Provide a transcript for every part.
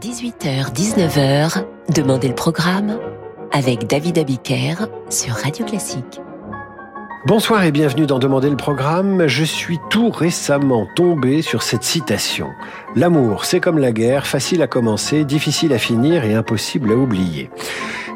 18h-19h, Demandez le programme avec David Abiker sur Radio Classique. Bonsoir et bienvenue dans Demander le programme. Je suis tout récemment tombé sur cette citation. L'amour, c'est comme la guerre, facile à commencer, difficile à finir et impossible à oublier.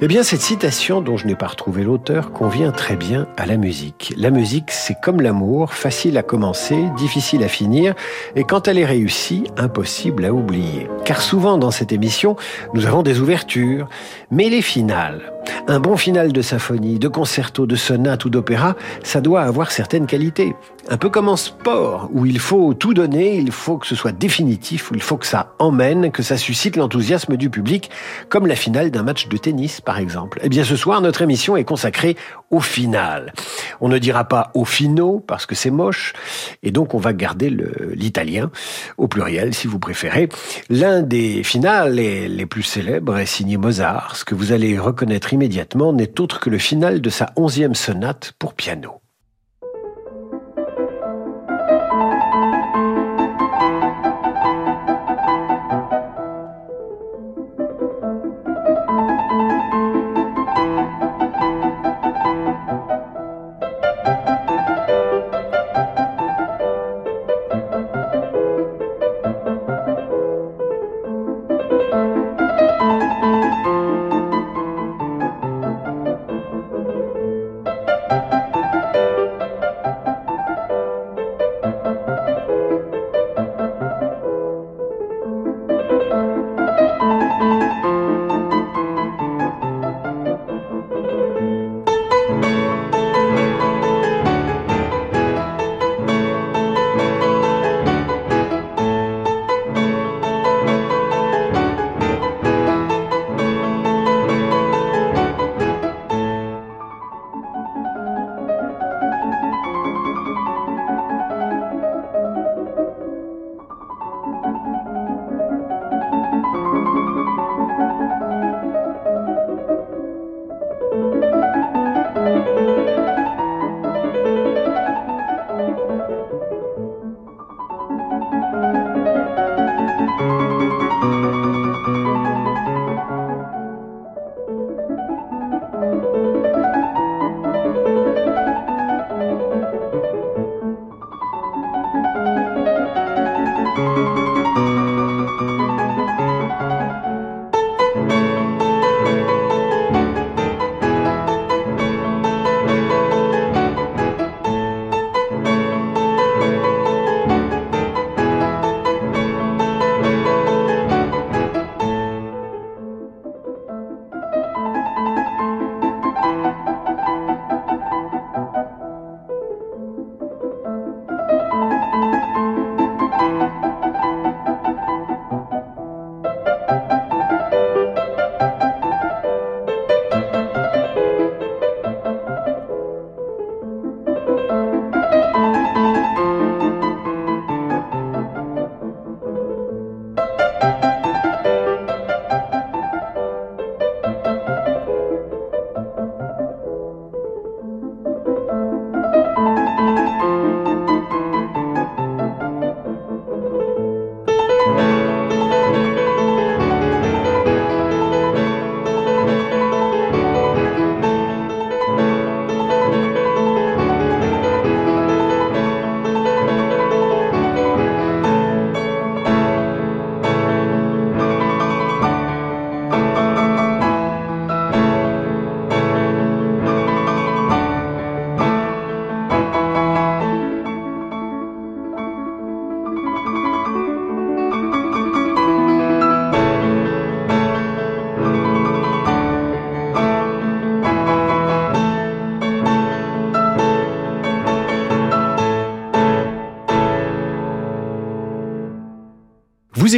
Eh bien, cette citation, dont je n'ai pas retrouvé l'auteur, convient très bien à la musique. La musique, c'est comme l'amour, facile à commencer, difficile à finir, et quand elle est réussie, impossible à oublier. Car souvent dans cette émission, nous avons des ouvertures, mais les finales, un bon final de symphonie, de concerto, de sonate ou d'opéra, ça doit avoir certaines qualités. Un peu comme en sport, où il faut tout donner, il faut que ce soit définitif, où il faut que ça emmène, que ça suscite l'enthousiasme du public, comme la finale d'un match de tennis, par exemple. Eh bien, ce soir, notre émission est consacrée au final. On ne dira pas au finaux, parce que c'est moche, et donc on va garder l'italien, au pluriel, si vous préférez. L'un des finales les, plus célèbres est signé Mozart. Ce que vous allez reconnaître immédiatement n'est autre que le final de sa onzième sonate pour piano.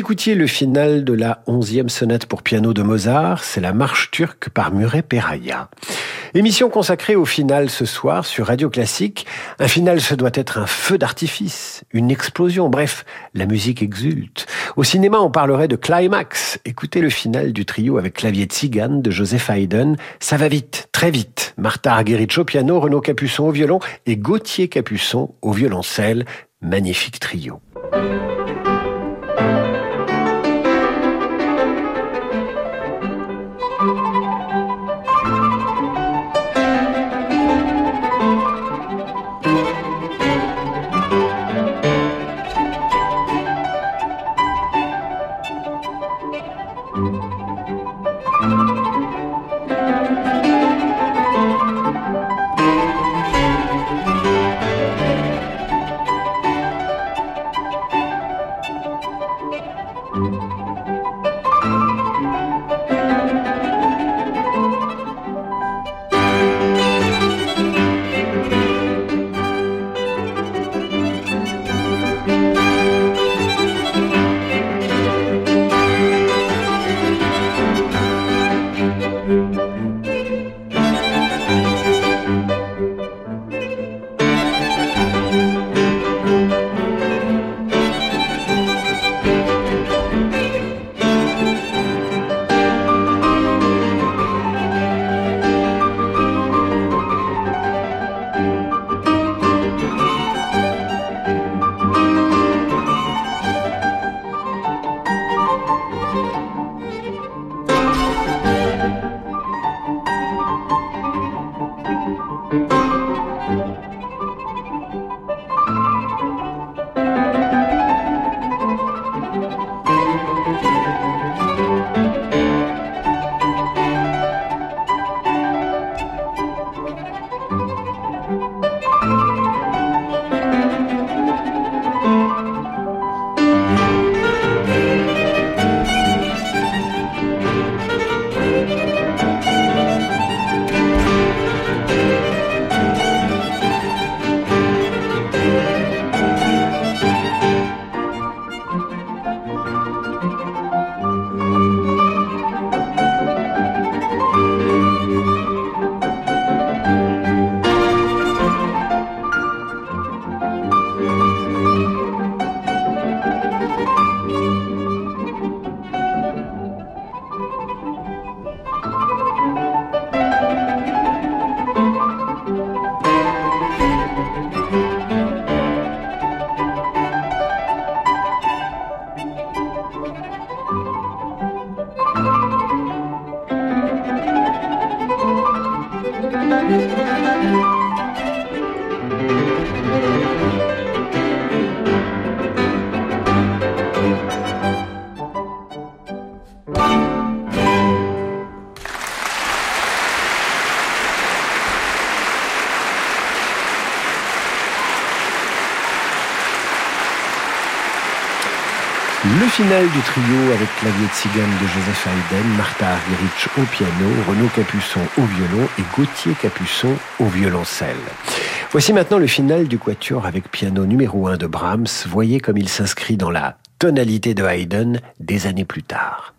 Écoutiez le final de la onzième sonate pour piano de Mozart, c'est la marche turque par Muret Peraya. Émission consacrée au final ce soir sur Radio Classique. Un final, ce doit être un feu d'artifice, une explosion, bref, la musique exulte. Au cinéma, on parlerait de climax. Écoutez le final du trio avec clavier Tzigane de Joseph Haydn. Ça va vite, très vite. Martha Argerich au piano, Renaud Capuçon au violon et Gauthier Capuçon au violoncelle. Magnifique trio. Finale du trio avec clavier de cigane de Joseph Haydn, Martha Argerich au piano, Renaud Capuçon au violon et Gauthier Capuçon au violoncelle. Voici maintenant le final du quatuor avec piano numéro 1 de Brahms. Voyez comme il s'inscrit dans la tonalité de Haydn des années plus tard.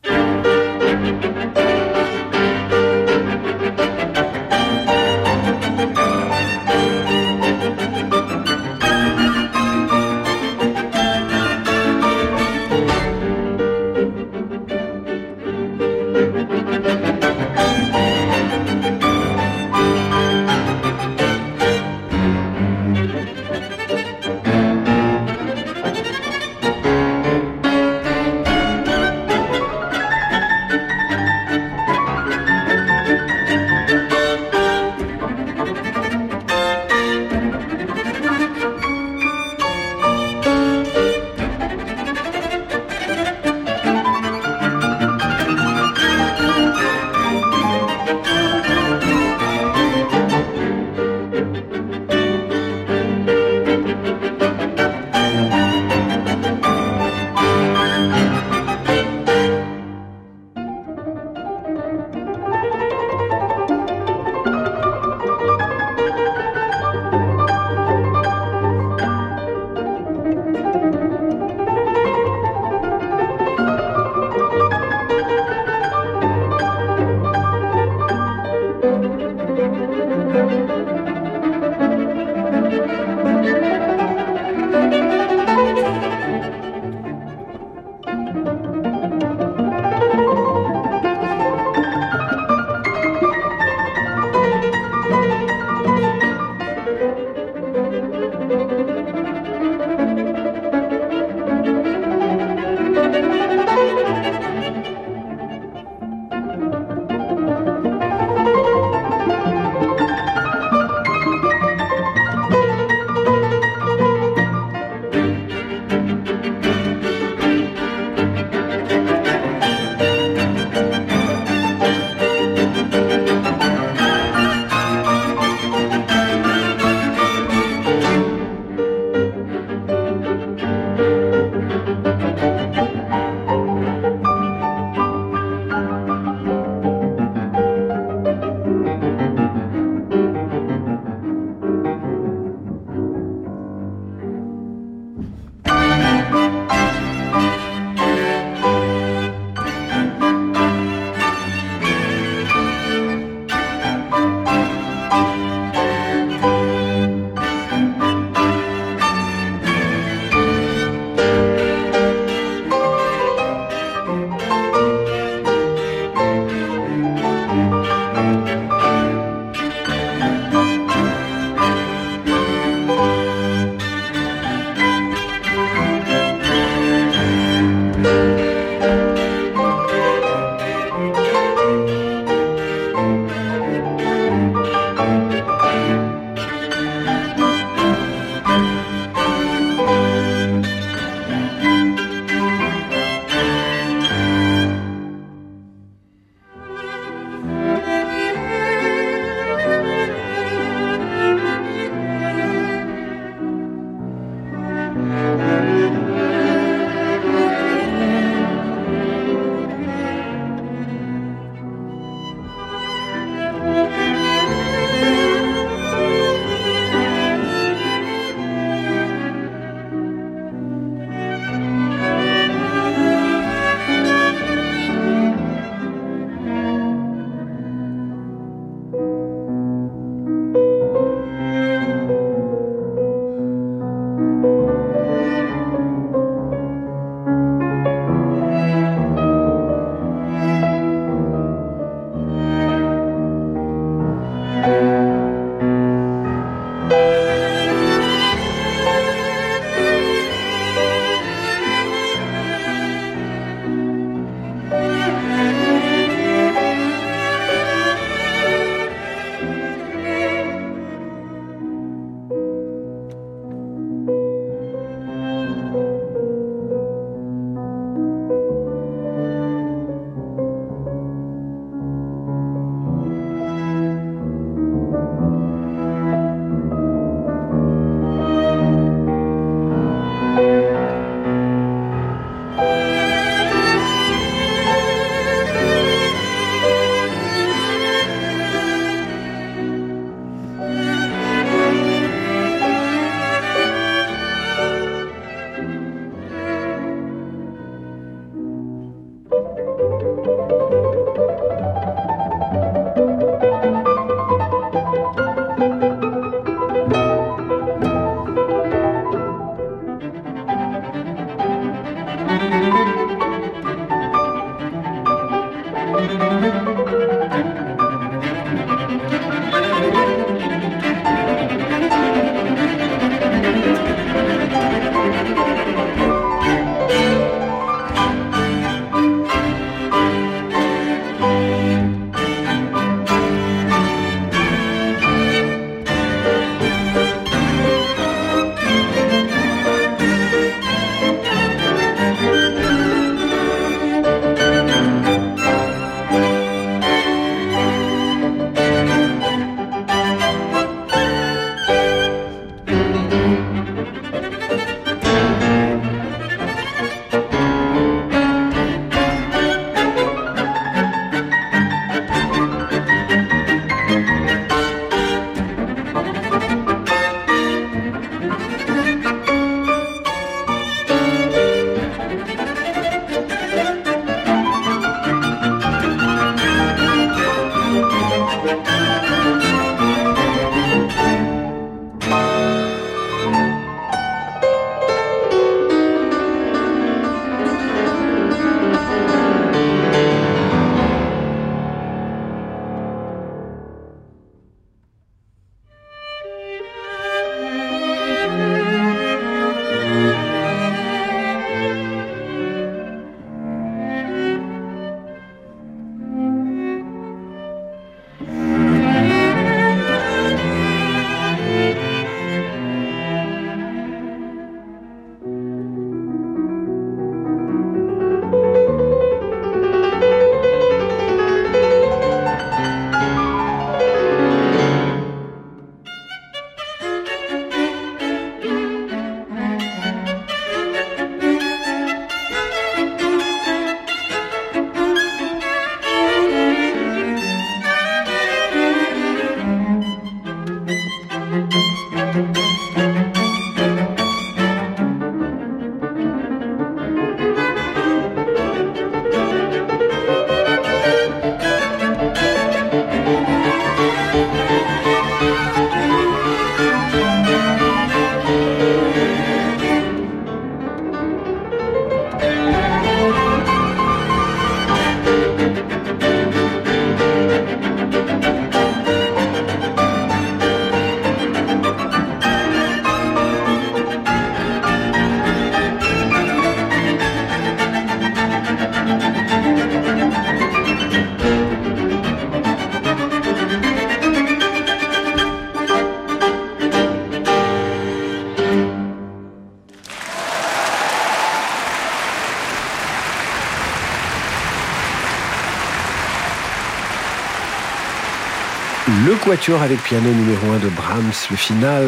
Le quatuor avec piano numéro 1 de Brahms, le final,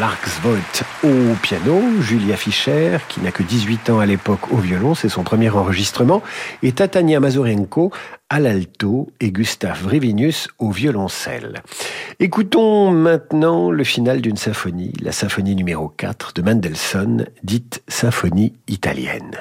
Larksvoigt au piano, Julia Fischer, qui n'a que 18 ans à l'époque au violon, c'est son premier enregistrement, et Tatania Mazurenko à l'alto et Gustave Vrivinius au violoncelle. Écoutons maintenant le final d'une symphonie, la symphonie numéro 4 de Mendelssohn, dite symphonie italienne.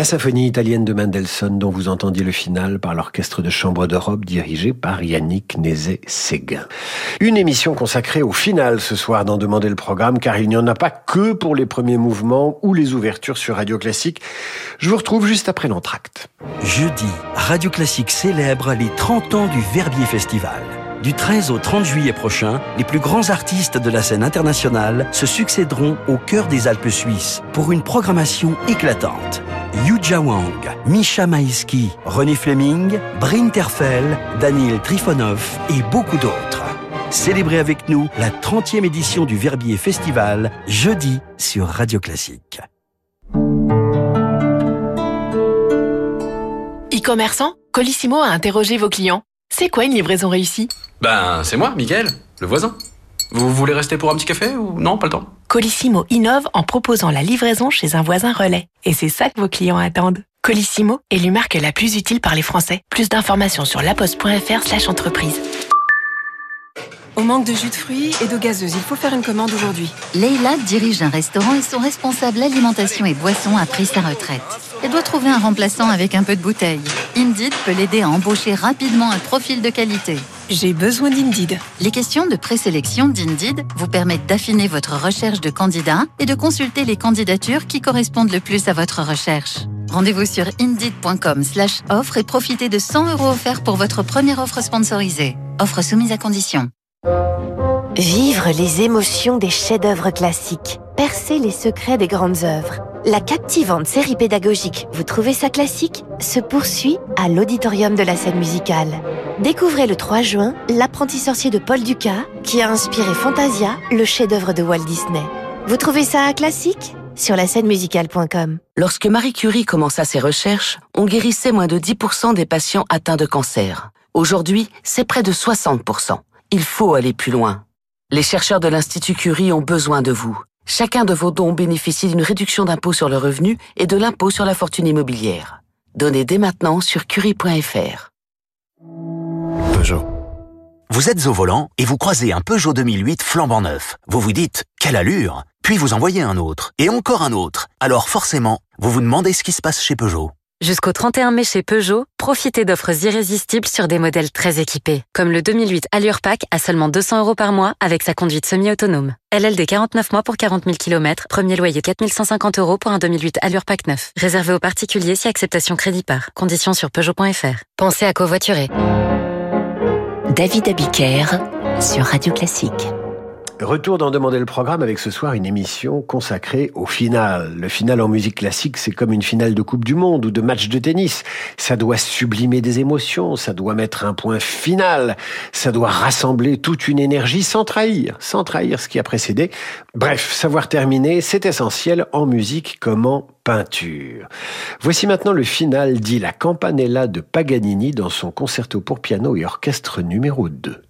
La symphonie italienne de Mendelssohn dont vous entendiez le final par l'orchestre de chambre d'Europe dirigé par Yannick Nézet-Séguin. Une émission consacrée au final ce soir d'en demander le programme car il n'y en a pas que pour les premiers mouvements ou les ouvertures sur Radio Classique. Je vous retrouve juste après l'entracte. Jeudi, Radio Classique célèbre les 30 ans du Verbier Festival. Du 13 au 30 juillet prochain, les plus grands artistes de la scène internationale se succéderont au cœur des Alpes suisses pour une programmation éclatante. Yuja Wang, Misha Maïski, René Fleming, Brin Terfel, Daniel Trifonov et beaucoup d'autres. Célébrez avec nous la 30e édition du Verbier Festival, jeudi sur Radio Classique. E-commerçant, Colissimo a interrogé vos clients. C'est quoi une livraison réussie? Ben, c'est moi, Miguel, le voisin. Vous voulez rester pour un petit café ou non, pas le temps? Colissimo innove en proposant la livraison chez un voisin relais. Et c'est ça que vos clients attendent. Colissimo est l'humarque la plus utile par les Français. Plus d'informations sur laposte.fr slash entreprise. Au manque de jus de fruits et d'eau gazeuse, il faut faire une commande aujourd'hui. Leïla dirige un restaurant et son responsable alimentation et boisson a pris sa retraite. Elle doit trouver un remplaçant avec un peu de bouteille. Indeed peut l'aider à embaucher rapidement un profil de qualité. J'ai besoin d'Indeed. Les questions de présélection d'Indeed vous permettent d'affiner votre recherche de candidats et de consulter les candidatures qui correspondent le plus à votre recherche. Rendez-vous sur indeed.com slash offre et profitez de 100 euros offerts pour votre première offre sponsorisée. Offre soumise à condition. Vivre les émotions des chefs-d'œuvre classiques. Percer les secrets des grandes œuvres. La captivante série pédagogique Vous trouvez ça classique se poursuit à l'auditorium de la scène musicale. Découvrez le 3 juin L'apprenti sorcier de Paul Dukas qui a inspiré Fantasia, le chef-d'œuvre de Walt Disney. Vous trouvez ça classique sur la scène musicale.com. Lorsque Marie Curie commença ses recherches, on guérissait moins de 10% des patients atteints de cancer. Aujourd'hui, c'est près de 60%. Il faut aller plus loin. Les chercheurs de l'Institut Curie ont besoin de vous. Chacun de vos dons bénéficie d'une réduction d'impôt sur le revenu et de l'impôt sur la fortune immobilière. Donnez dès maintenant sur curie.fr. Peugeot. Vous êtes au volant et vous croisez un Peugeot 2008 flambant neuf. Vous vous dites, quelle allure Puis vous en voyez un autre, et encore un autre. Alors forcément, vous vous demandez ce qui se passe chez Peugeot. Jusqu'au 31 mai chez Peugeot, profitez d'offres irrésistibles sur des modèles très équipés, comme le 2008 Allure Pack à seulement 200 euros par mois avec sa conduite semi-autonome. LLD 49 mois pour 40 000 km, premier loyer 4150 euros pour un 2008 Allure Pack 9. Réservé aux particuliers si acceptation crédit par. Conditions sur Peugeot.fr. Pensez à covoiturer. David Abiker sur Radio Classique. Retour d'en demander le programme avec ce soir une émission consacrée au final. Le final en musique classique, c'est comme une finale de Coupe du Monde ou de match de tennis. Ça doit sublimer des émotions, ça doit mettre un point final, ça doit rassembler toute une énergie sans trahir, sans trahir ce qui a précédé. Bref, savoir terminer, c'est essentiel en musique comme en peinture. Voici maintenant le final dit la Campanella de Paganini dans son concerto pour piano et orchestre numéro 2.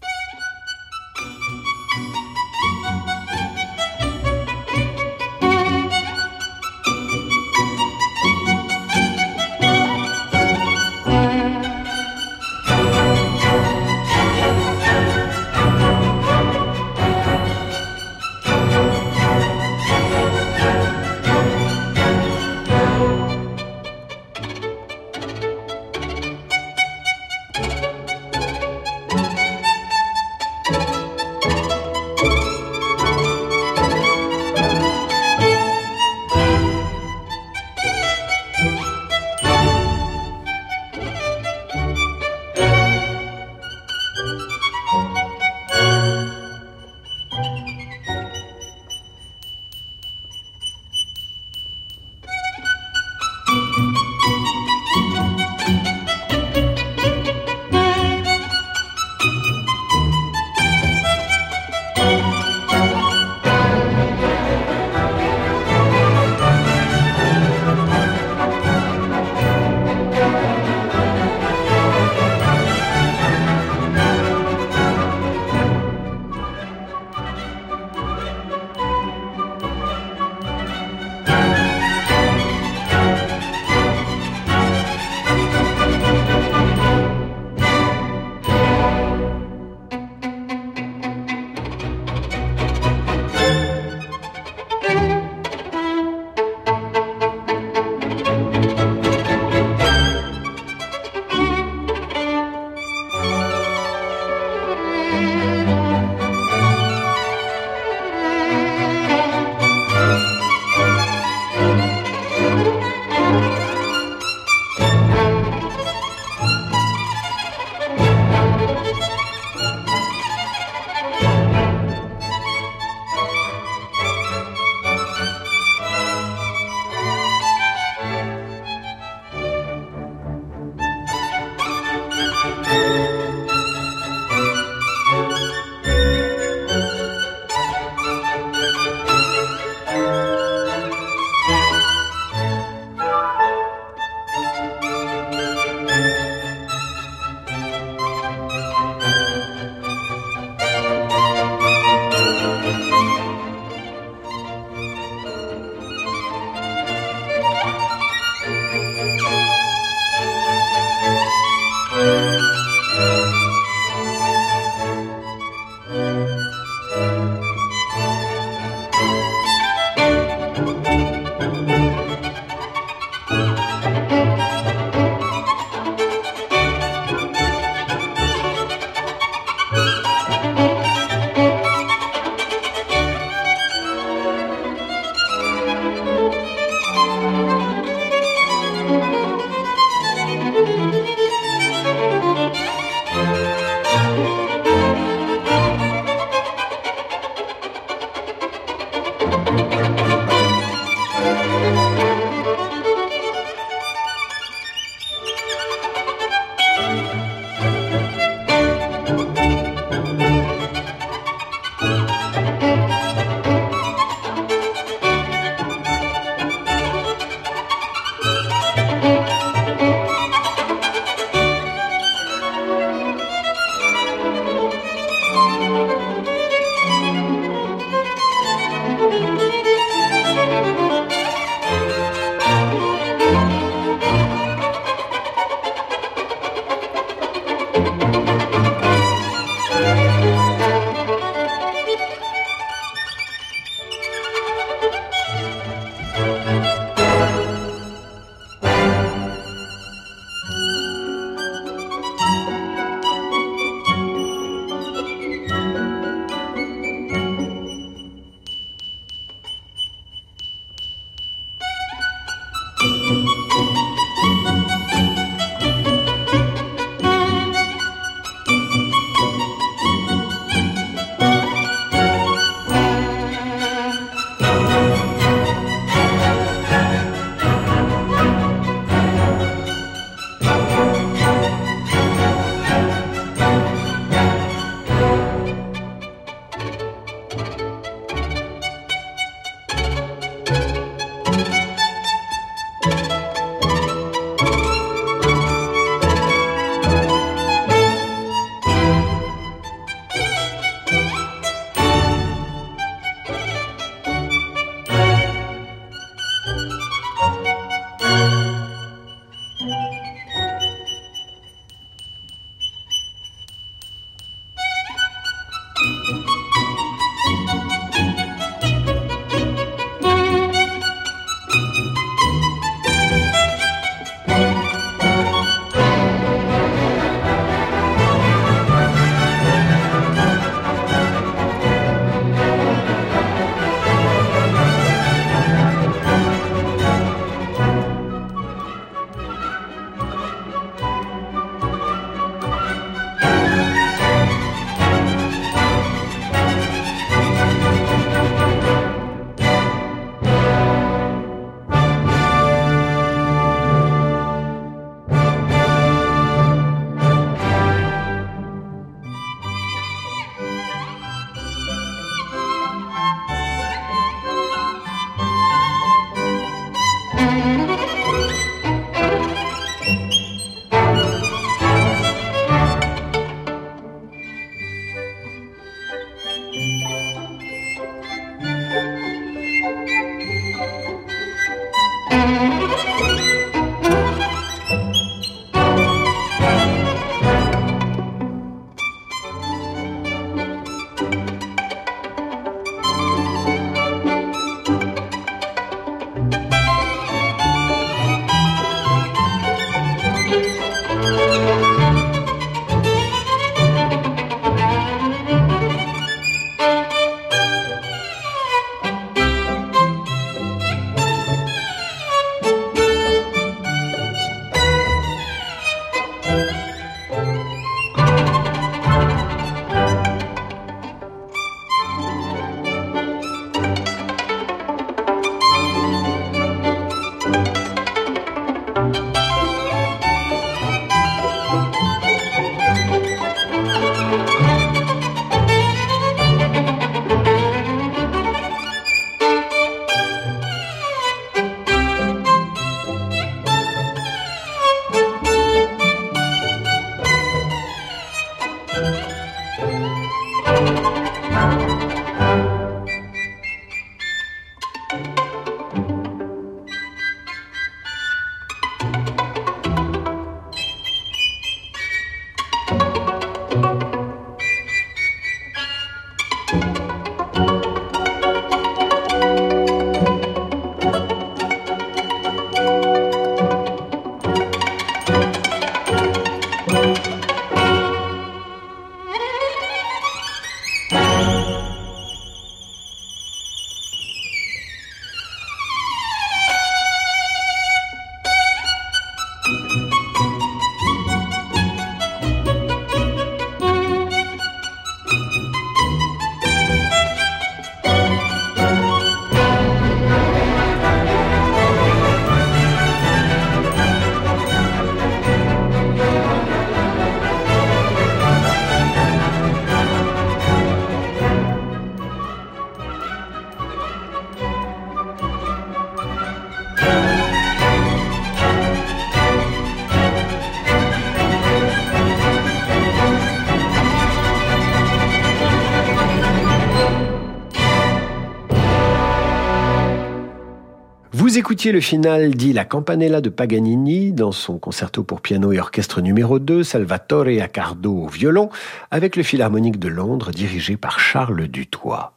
Écoutiez le final dit La Campanella de Paganini dans son concerto pour piano et orchestre numéro 2, Salvatore Accardo au violon, avec le Philharmonique de Londres dirigé par Charles Dutoit.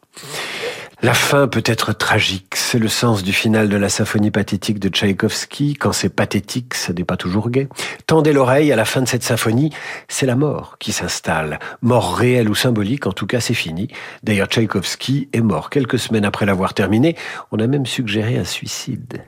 La fin peut être tragique, c'est le sens du final de la symphonie pathétique de Tchaïkovski. Quand c'est pathétique, ce n'est pas toujours gai. Tendez l'oreille à la fin de cette symphonie, c'est la mort qui s'installe. Mort réelle ou symbolique, en tout cas c'est fini. D'ailleurs Tchaïkovski est mort quelques semaines après l'avoir terminé. On a même suggéré un suicide.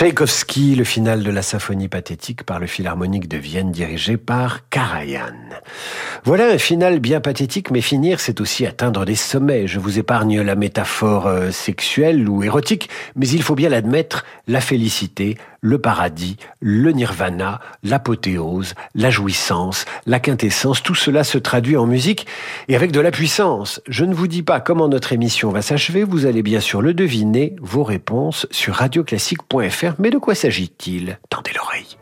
Tchaïkovski, le final de la symphonie pathétique par le Philharmonique de Vienne dirigé par Karajan. Voilà un final bien pathétique, mais finir, c'est aussi atteindre des sommets. Je vous épargne la métaphore euh, sexuelle ou érotique, mais il faut bien l'admettre, la félicité, le paradis, le nirvana, l'apothéose, la jouissance, la quintessence, tout cela se traduit en musique et avec de la puissance. Je ne vous dis pas comment notre émission va s'achever, vous allez bien sûr le deviner, vos réponses sur radioclassique.fr. Mais de quoi s'agit-il? Tendez l'oreille.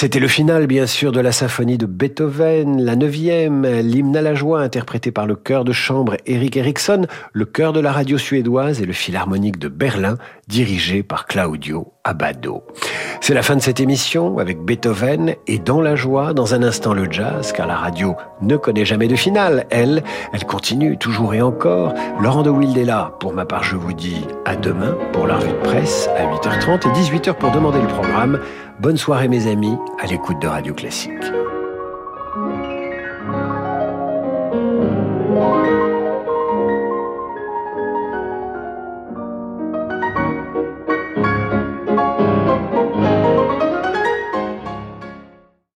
C'était le final, bien sûr, de la symphonie de Beethoven, la neuvième, l'hymne à la joie interprété par le chœur de chambre Eric Eriksson, le chœur de la radio suédoise et le philharmonique de Berlin, dirigé par Claudio Abbado. C'est la fin de cette émission avec Beethoven et dans la joie, dans un instant le jazz, car la radio ne connaît jamais de finale. Elle, elle continue toujours et encore. Laurent de Wild est là. Pour ma part, je vous dis à demain pour la revue de presse à 8h30 et 18h pour demander le programme. Bonne soirée mes amis, à l'écoute de Radio Classique.